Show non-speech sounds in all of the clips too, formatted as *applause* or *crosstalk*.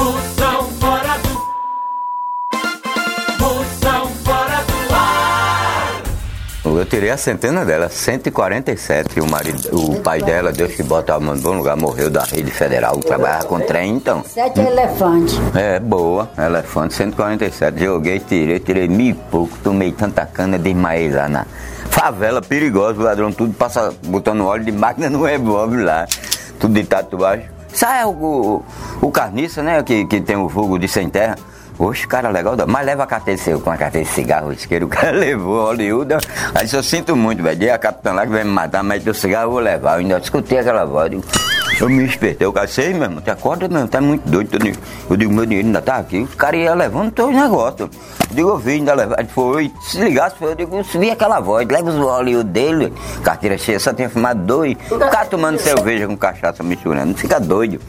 Moção fora do. Moção fora do ar. Eu tirei a centena dela, 147. O, marido, o pai dela, Deus que bota a mão no bom lugar, morreu da rede federal, trabalhava com trem, então. Sete elefantes. É, boa. Elefante 147. Joguei, tirei, tirei mil e pouco, tomei tanta cana, desmaiei lá na favela perigosa, o ladrão tudo passa botando óleo de máquina no revólver lá. Tudo de tatuagem. Sai o, o, o carniça, né? Que, que tem o fogo de sem terra. Oxe, cara, legal, mas leva a carteira com a carteira de cigarro, isqueiro, *laughs* o cara levou, Hollywood. Aí eu sinto muito, velho. A capitã lá que vai me matar, mas o cigarro eu vou levar. Eu ainda escutei aquela voz. Eu me espertei, eu cacei mesmo, te acorda mesmo, tá muito doido. Eu digo, eu digo, meu dinheiro ainda tá aqui. Os caras iam levando todos os negócios. Eu digo, eu vi, ainda levar. Ele foi, se ligasse, eu digo, eu vi aquela voz, leva os Hollywood dele, carteira cheia, só tinha fumado dois. O cara tomando cerveja com cachaça misturando, fica doido.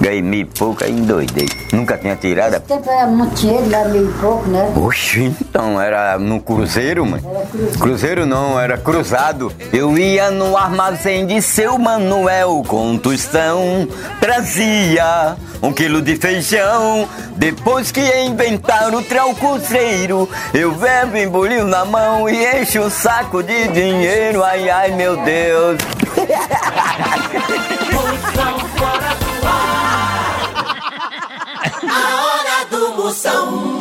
Ganhei mil e pouco, aí endoidei. Nunca tinha tirado. Esse tempo era muito dinheiro, lá mil e pouco, né? Oxi, então era no cruzeiro, mãe? Era cruzeiro. Cruzeiro não, era cruzado. Eu ia no armazém de seu Manuel com Constituição trazia um quilo de feijão. Depois que inventaram o traucuzeiro, eu bebo embolio na mão e encho o um saco de dinheiro. Ai, ai, meu Deus. *laughs* Moção fora do ar. A hora do moção.